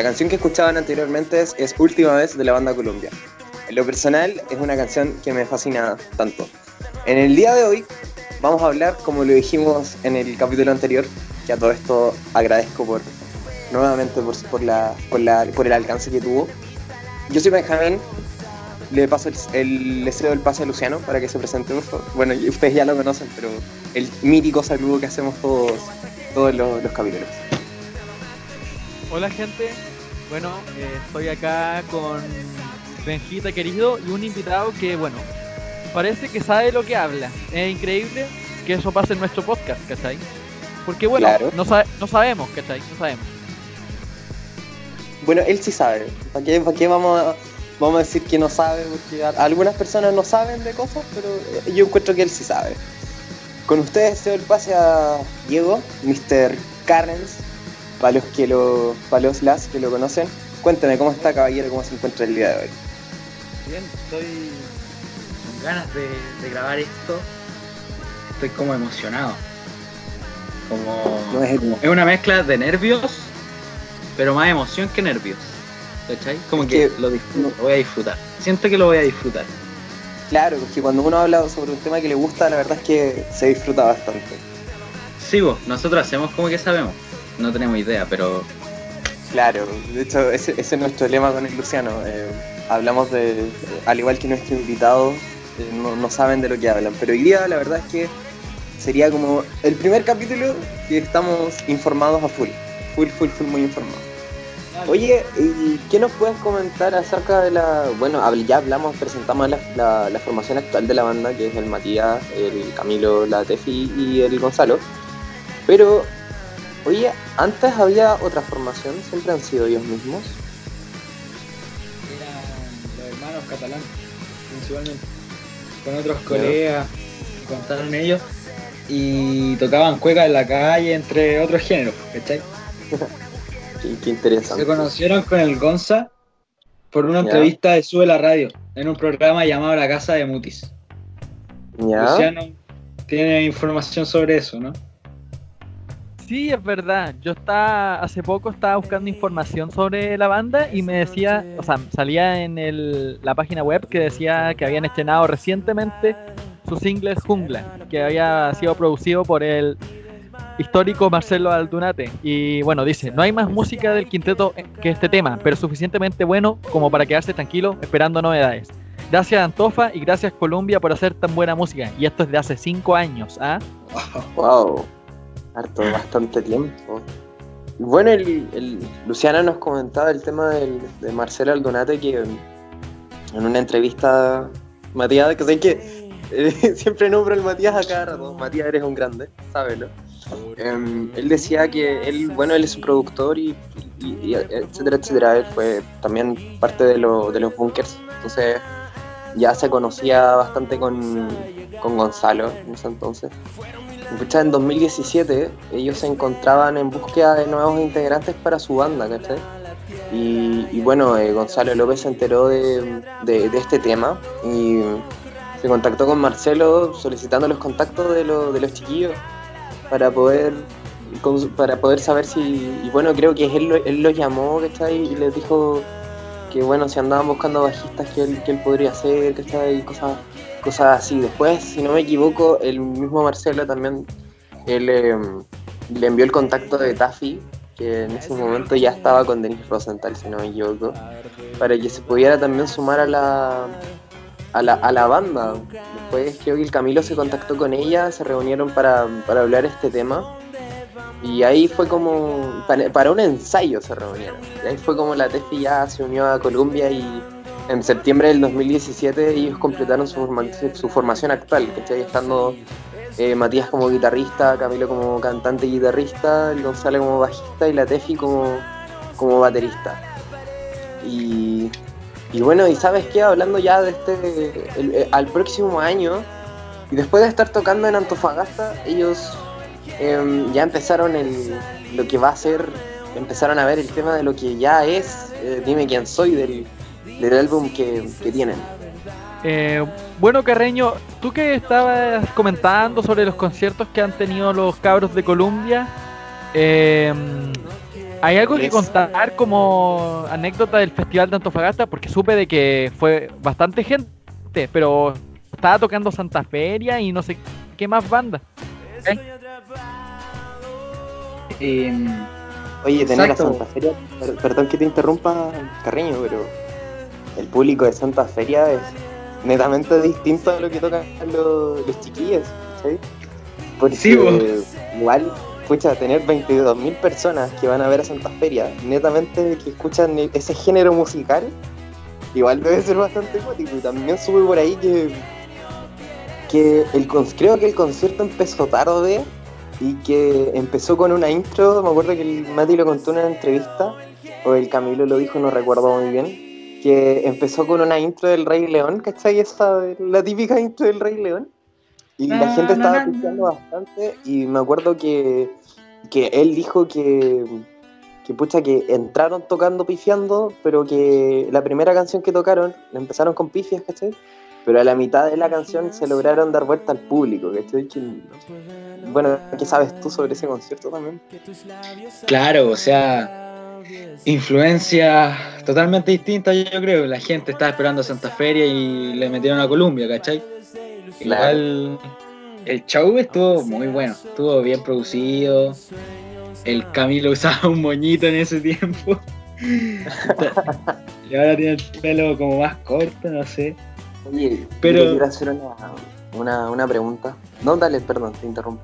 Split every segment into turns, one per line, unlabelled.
la
canción que escuchaban anteriormente es, es Última vez de la banda Colombia. En lo personal es una canción que me fascina tanto. En el día de hoy vamos a hablar, como lo dijimos en el capítulo anterior, que a todo esto agradezco por nuevamente por, la, por, el alcance que tuvo. Yo soy Benjamín, le paso el, cedo el pase a Luciano para que se presente, por. Bueno, ustedes ya lo conocen, pero el mítico saludo que hacemos todos, todos los, los capítulos.
Hola gente, bueno, eh, estoy acá con Benjita querido y un invitado que, bueno, parece que sabe lo que habla. Es increíble que eso pase en nuestro podcast, ¿cachai? Porque bueno,
Claro.
no, sa- no sabemos, ¿cachai? No sabemos.
Bueno, él sí sabe. ¿Para qué, para qué vamos, a, vamos a decir que no sabe? Porque a- algunas personas no saben de cosas, pero eh, yo encuentro que él sí sabe. Con ustedes cedo el pase a Diego, Mr. Carrens, para los que lo, para los las que lo conocen. Cuéntame cómo está caballero, cómo se encuentra el día de hoy.
Bien, estoy ganas de, de grabar esto. Estoy como emocionado. Como,
No es el-
como- es una mezcla de nervios, pero más emoción que nervios. ¿Cachai? Como que,
que-
lo, disfruto, lo voy a disfrutar. Siento que lo voy a disfrutar.
Claro, porque cuando uno habla sobre un tema que le gusta, la verdad es que se disfruta bastante.
Sí, vos, nosotros hacemos como que sabemos. No tenemos idea, pero
Claro, de hecho ese, ese es nuestro lema con el Luciano. eh, hablamos de, al igual que nuestro invitado, no, no saben de lo que hablan. Pero hoy día la verdad es que sería como el primer capítulo que estamos informados a full. Full, full, full, muy informados. Oye, ¿y qué nos puedes comentar acerca de la... Bueno, ya hablamos, presentamos la, la- la formación actual de la banda, que es el Matías, el Camilo, la Tefi y el Gonzalo. Pero, oye, antes había otra formación, siempre han sido ellos mismos.
eran los hermanos catalanes, principalmente. Con otros colegas, contaron ellos. Y tocaban cueca en la calle, entre otros géneros, ¿cachai?
Qué, qué interesante.
Se conocieron con el Gonza por una entrevista de Sube la Radio, en un programa llamado La Casa de Mutis. Luciano tiene información sobre eso, ¿no?
Sí, es verdad. Yo estaba, hace poco estaba buscando información sobre la banda y me decía, o sea, salía en el- la página web que decía que habían estrenado recientemente su single Jungla, que había sido producido por el histórico Marcelo Aldunate. Y bueno, dice, no hay más música del quinteto que este tema, pero suficientemente bueno como para quedarse tranquilo esperando novedades. Gracias Antofa y gracias Colombia por hacer tan buena música. Y esto es de hace cinco años, ¿ah?
Wow, bastante tiempo. Bueno, el, Luciano nos comentaba el tema del, de Marcelo Aldonate que en una entrevista, Matías, que sé que eh, siempre nombro al Matías a cada rato. Matías, eres un grande, sábelo. Em, él decía que él, bueno, él es un productor y, etcétera, etcétera. Él fue también parte de, de los bunkers, entonces ya se conocía bastante con, con Gonzalo en ese entonces. Pucha, en 2017 ellos se encontraban en búsqueda de nuevos integrantes para su banda, ¿cachai? Y, y bueno, eh, Gonzalo López se enteró de, este tema y se contactó con Marcelo solicitando los contactos de, lo- de los chiquillos para poder para poder saber si y bueno creo que él, él los llamó ¿cachai? y les dijo que bueno si andaban buscando bajistas que él podría hacer ¿cachai? y cosas cosas así después si no me equivoco el mismo Marcelo también él eh, le envió el contacto de Taffy que en ese momento ya estaba con Denis Rosenthal si no me equivoco para que se pudiera también sumar a la a la, a la banda. Después creo que el Camilo se contactó con ella, se reunieron para, para hablar este tema. Y ahí fue como, para, un ensayo se reunieron. Y ahí fue como la Tefi ya se unió a Columbia y en septiembre del 2017 ellos completaron su, forma- su formación actual, que estoy estando eh, Matías como guitarrista, Camilo como cantante y guitarrista, el Gonzalo como bajista y la Tefi como, como baterista. Y, bueno, y sabes qué, hablando ya de este, eh, al próximo año Y después de estar tocando en Antofagasta, ellos em, ya empezaron el, lo que va a ser, empezaron a ver el tema de lo que ya es eh, Dime quién soy del, del álbum que, que tienen.
Eh, bueno, Carreño, tú que estabas comentando sobre los conciertos que han tenido los cabros de Colombia, eh, ¿hay algo que contar como anécdota del Festival de Antofagasta? Porque supe de que fue bastante gente, pero estaba tocando Santa Feria y no sé qué más banda.
Em,
Oye, tener
Exacto.
a Santa Feria, per- perdón que te interrumpa, Carreño, pero el público de Santa Feria es netamente distinto a lo que tocan los, los chiquillos, ¿sí? Porque
Sí,
igual, escucha, tener 22.000 personas que van a ver a Santa Feria, netamente que escuchan ese género musical, igual debe ser bastante cuático. Y también sube por ahí que, que el, creo que el concierto empezó tarde y que empezó con una intro, me acuerdo que el Mati lo contó en una entrevista, o el Camilo lo dijo, no recuerdo muy bien, que empezó con una intro del Rey León, ¿cachai? Esa, la típica intro del Rey León. Y la
Na,
gente estaba escuchando bastante y me acuerdo que, que él dijo que, que pucha que entraron tocando pifiando, pero que la primera canción que tocaron la empezaron con pifias, ¿cachai? Pero a la mitad de la canción se lograron dar vuelta al público, ¿cachai? Que- Bueno, ¿qué sabes tú sobre ese concierto también?
Claro, o sea, influencia totalmente distinta, yo creo. La gente estaba esperando a Santa Feria y le metieron a Colombia, ¿cachai? Igual el show estuvo muy bueno, estuvo bien producido. El Camilo usaba un moñito en ese tiempo. y ahora tiene el pelo como más corto, no sé.
Oye,
Pero-
yo quiero hacer una, una, una pregunta. No, dale, perdón, te interrumpo.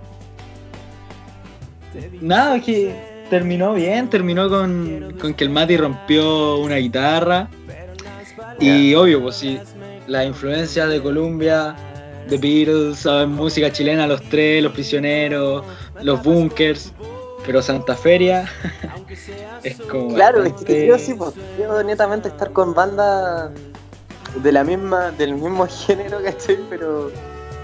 Nada, que terminó bien, terminó con, con que el Mati rompió una guitarra. Y obvio, pues sí, la influencia de Colombia, The Beatles, música chilena, los tres, los prisioneros, los bunkers, pero Santa Feria es como.
Claro, es que quiero así, pues, quiero netamente estar con bandas de la misma, del mismo género, ¿cachai? Pero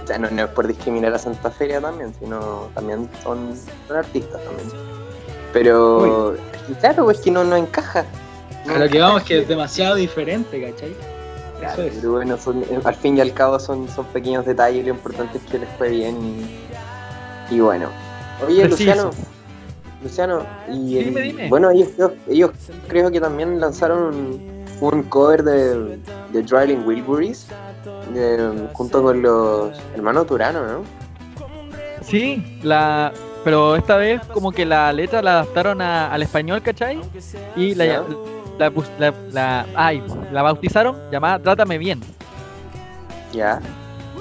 ya no, no es por discriminar a Santa Feria también, sino también son, son artistas también. Pero claro, es que no, no encaja. No
A lo que vamos que es demasiado diferente, ¿cachai?
Claro,
Eso es.
pero bueno, son- al fin y al cabo son, son pequeños detalles, lo importante es que les fue bien y, y bueno. Oye,
Preciso.
Luciano, Luciano, y el-
Dime, dime.
bueno, ellos, creo- ellos creo que también lanzaron un, un cover de, de Dryling Wilburys de- junto con los hermanos Turano, ¿no?
Sí, la, pero esta vez como que la letra la adaptaron a- al español, ¿cachai? Y la, la, la, la- ay, la bautizaron llamada Trátame Bien.
Ya.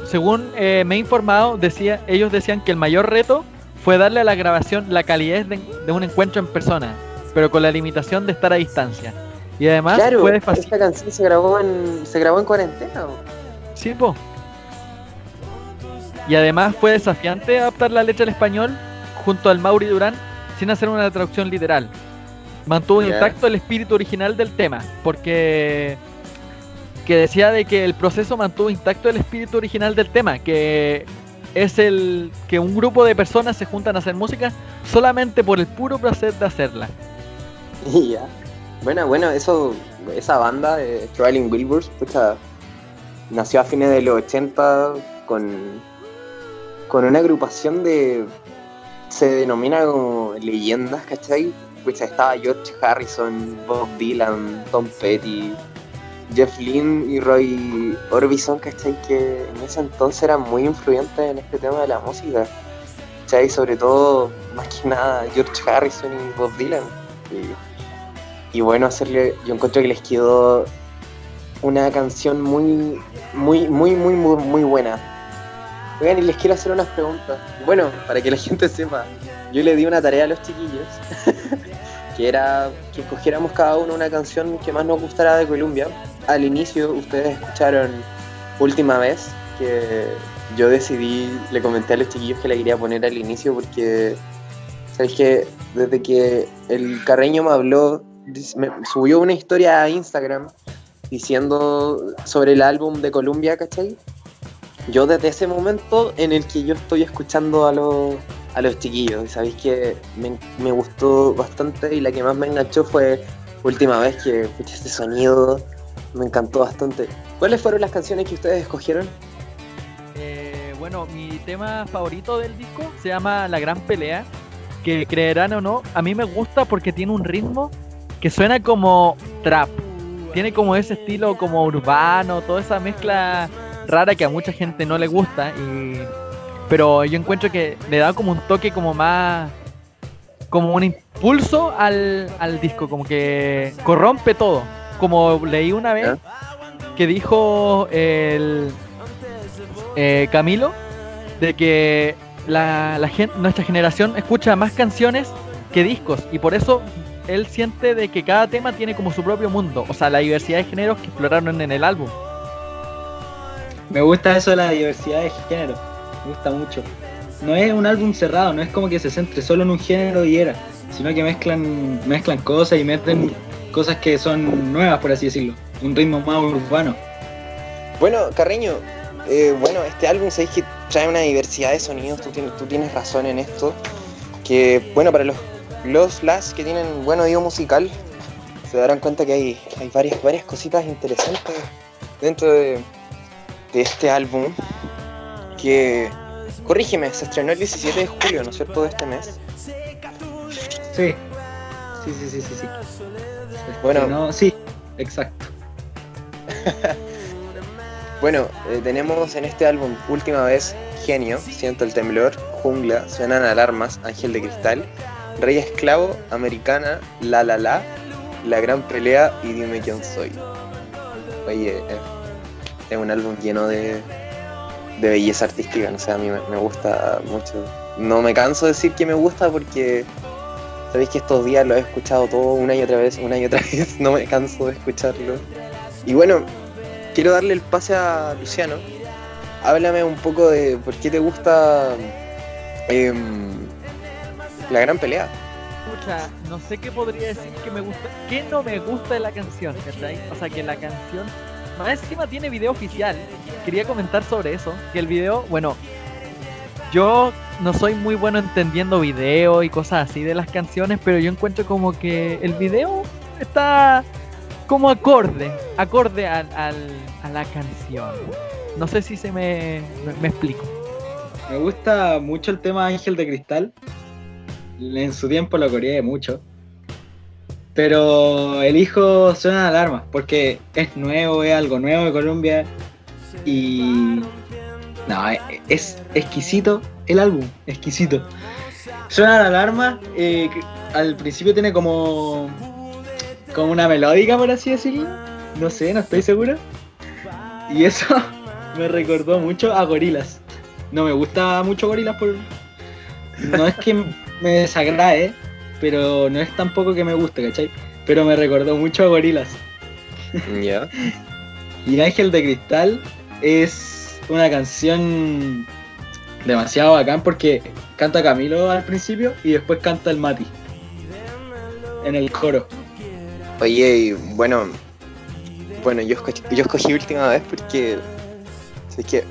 Según eh, me he informado, decía, ellos decían que el mayor reto fue darle a la grabación la calidez de, de un encuentro en persona, pero con la limitación de estar a distancia. Y además
claro,
fue fácil.
esta canción se grabó en se grabó en cuarentena. ¿o?
Sí, po. Y además fue desafiante adaptar la letra al español junto al Mauri Durán sin hacer una traducción literal. Mantuvo intacto el espíritu original del tema, porque que decía de que el proceso mantuvo intacto el espíritu original del tema, que es el que un grupo de personas se juntan a hacer música solamente por el puro placer de hacerla.
Y ya. Bueno, bueno, eso, esa banda de Trailing Wilburys, pucha, nació a fines de los 80 con, con una agrupación de. Se denomina como leyendas, ¿cachai? Pucha, estaba George Harrison, Bob Dylan, Tom Petty, Jeff Lynne y Roy Orbison, ¿cachai? Que en ese entonces eran muy influyentes en este tema de la música. ¿Cachai? Sobre todo, más que nada, George Harrison y Bob Dylan. Y, y bueno, hacerle, yo encuentro que les quedó una canción muy, muy, muy, muy, muy, muy buena. Oigan, y les quiero hacer unas preguntas. Bueno, para que la gente sepa, yo le di una tarea a los chiquillos, que era que escogiéramos cada uno una canción que más nos gustara de Colombia. Al inicio ustedes escucharon Última vez, que yo decidí, le comenté a los chiquillos que la quería poner al inicio porque, ¿sabes que Desde que el Carreño me habló, me subió una historia a Instagram diciendo sobre el álbum de Colombia, ¿cachai? Yo desde ese momento en el que yo estoy escuchando a los, a los chiquillos, sabéis que me, me gustó bastante y la que más me enganchó fue última vez que escuché este sonido, me encantó bastante. ¿Cuáles fueron las canciones que ustedes escogieron?
Eh, bueno, mi tema favorito del disco se llama La Gran Pelea, que creerán o no, a mí me gusta porque tiene un ritmo que suena como trap. Tiene como ese estilo como urbano, toda esa mezcla rara que a mucha gente no le gusta. Y... Pero yo encuentro que le da como un toque como más... Como un impulso al, al disco, como que corrompe todo. Como leí una vez que dijo el eh, Camilo de que la, la gen- nuestra generación escucha más canciones que discos y por eso él siente de que cada tema tiene como su propio mundo, o sea, la diversidad de géneros que exploraron en el álbum.
Me gusta eso de la diversidad de género. Me gusta mucho. No es un álbum cerrado, no es como que se centre solo en un género y era, sino que mezclan, mezclan cosas y meten cosas que son nuevas, por así decirlo. Un ritmo más urbano.
Bueno, Carreño, eh, bueno, este álbum sabéis que trae una diversidad de sonidos, tú tienes, tú tienes razón en esto. Que, bueno, para los, los que tienen buen oído musical, se darán cuenta que hay, hay varias, varias cositas interesantes dentro de, de este álbum. Que, corrígeme, se estrenó el 17 de julio, ¿no es cierto?, de este mes.
Sí. Sí, sí, sí, sí, sí.
Bueno.
no, sí, exacto.
Bueno, eh, tenemos en este álbum última vez Genio, Siento el temblor, Jungla, Suenan alarmas, Ángel de cristal, Rey esclavo, Americana, La La La, La gran pelea y Dime quién soy. Oye, eh, es un álbum lleno de, de belleza artística, no sé, a mí me, gusta mucho. No me canso de decir que me gusta porque sabéis que estos días lo he escuchado todo una y otra vez, una y otra vez, no me canso de escucharlo. Y bueno, quiero darle el pase a Luciano. Háblame un poco de por qué te gusta em, la gran pelea.
Escucha, no sé qué podría decir que me gusta, qué no me gusta de la canción. O sea, que la canción, más encima tiene video oficial. Quería comentar sobre eso, que el video, bueno, yo no soy muy bueno entendiendo video y cosas así de las canciones, pero yo encuentro como que el video está como acorde, acorde al, a la canción. No sé si se me, me, me explico.
Me gusta mucho el tema Ángel de Cristal. En su tiempo lo coreé mucho. Pero elijo Suena Alarma porque es nuevo, es algo nuevo de Colombia. Y. No, es, exquisito el álbum, exquisito. Suena la alarma, eh, al principio tiene como. como una melódica, por así decirlo. No sé, no estoy seguro. Y eso me recordó mucho a Gorilas. No me gusta mucho Gorilas por. No es que me desagrade, pero no es tampoco que me guste, ¿cachai? Pero me recordó mucho a Gorilas.
Ya.
Y Ángel de Cristal es una canción demasiado bacán porque canta Camilo al principio y después canta el Mati. En el coro.
Oye, y bueno, bueno, yo escogí, yo escogí última vez porque es que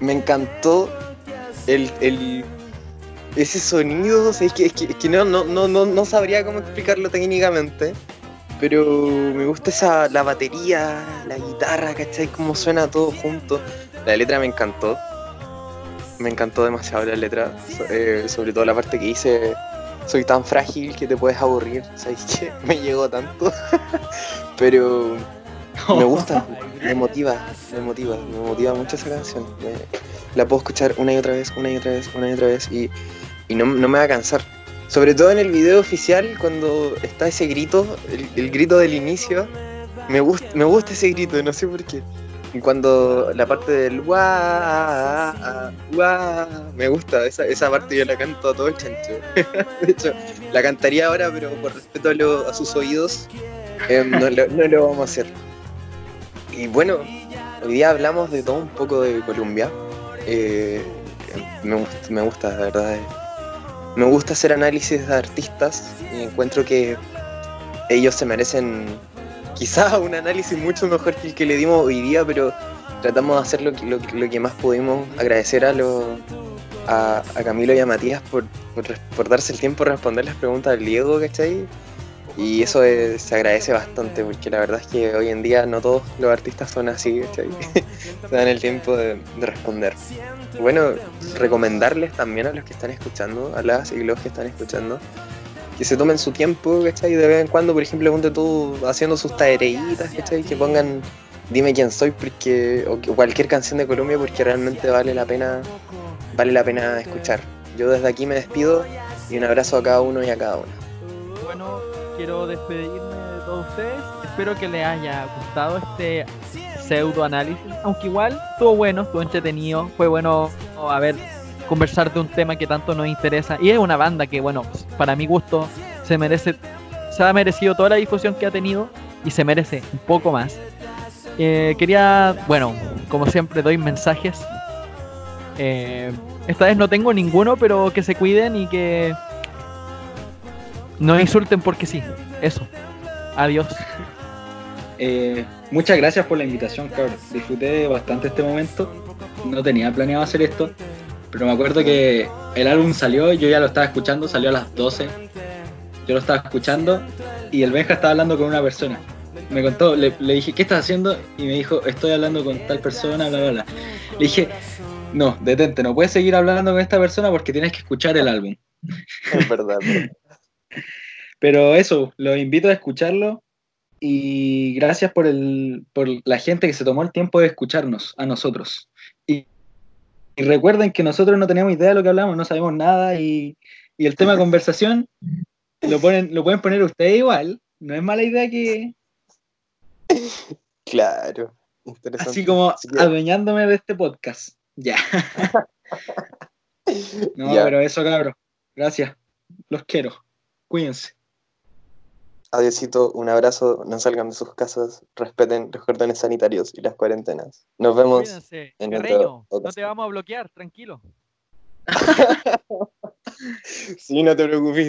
me encantó el, el ese sonido, o es que, es que, que no, no, no, no, sabría cómo explicarlo técnicamente, pero me gusta esa la batería, la guitarra, ¿cachai? Cómo suena todo junto. La letra me encantó. Me encantó demasiado la letra, eh, sobre todo la parte que dice soy tan frágil que te puedes aburrir, ¿sabes qué? Me llegó tanto. Pero me gusta, me motiva, me motiva, me motiva mucho esa canción. La puedo escuchar una y otra vez, una y otra vez, una y otra vez y, y no, no me va a cansar. Sobre todo en el video oficial, cuando está ese grito, el, grito del inicio, me gusta, me gusta ese grito, no sé por qué. Y cuando la parte del guau, guau, me gusta, esa, esa parte yo la canto a todo el chancho. De hecho, la cantaría ahora, pero por respeto a, lo- a sus oídos, em, no, lo, no lo vamos a hacer. Y bueno, hoy día hablamos de todo un poco de Colombia. Eh, me, gust- me gusta, la verdad. Me gusta hacer análisis de artistas y encuentro que ellos se merecen quizá un análisis mucho mejor que el que le dimos hoy día, pero tratamos de hacer lo que, lo, lo que más pudimos, agradecer a, a, Camilo y a Matías por, por, por darse el tiempo de responder las preguntas del Diego, ¿cachai? Y eso es- se agradece bastante, porque la verdad es que hoy en día no todos los artistas son así, ¿cachai? se dan el tiempo de, de responder. Bueno, recomendarles también a los que están escuchando, a las y los que están escuchando, que se tomen su tiempo, ¿cachai? De vez en cuando, por ejemplo, ponte tú haciendo sus tareitas, ¿cachai? Que pongan Dime quién soy porque o cualquier canción de Colombia porque realmente vale la pena vale la pena escuchar. Yo desde aquí me despido y un abrazo a cada uno y a cada una.
Quiero despedirme de todos ustedes. Espero que les haya gustado este pseudo análisis. Aunque igual estuvo bueno, estuvo entretenido. Fue bueno a ver conversar de un tema que tanto nos interesa. Y es una banda que, bueno, para mi gusto se merece, se ha merecido toda la difusión que ha tenido y se merece un poco más. Eh, quería, bueno, como siempre doy mensajes. Eh, esta vez no tengo ninguno, pero que se cuiden y que no insulten porque sí. Eso. Adiós.
Eh, muchas gracias por la invitación, cabrón. Disfruté bastante este momento. No tenía planeado hacer esto, pero me acuerdo que el álbum salió, yo ya lo estaba escuchando, salió a las 12. Yo lo estaba escuchando y el Benja estaba hablando con una persona. Me contó, le, le dije, ¿qué estás haciendo? Y me dijo, estoy hablando con tal persona, bla, bla, bla. Le dije, no, detente, no puedes seguir hablando con esta persona porque tienes que escuchar el álbum.
Es verdad.
Pero eso, los invito a escucharlo y gracias por, el, por la gente que se tomó el tiempo de escucharnos a nosotros. Y, y recuerden que nosotros no tenemos idea de lo que hablamos, no sabemos nada y, y el tema de conversación lo, ponen, lo pueden poner ustedes igual. No es mala idea que,
Claro. Interesante.
así como adueñándome de este podcast. Ya. No,
Ya.
pero eso, cabrón. Gracias. Los quiero. Cuídense.
Adiósito, un abrazo, no salgan de sus casas, respeten los cordones sanitarios y las cuarentenas. Nos vemos.
Cuídense.
en
no te vamos a bloquear, tranquilo.
Sí, no te preocupes.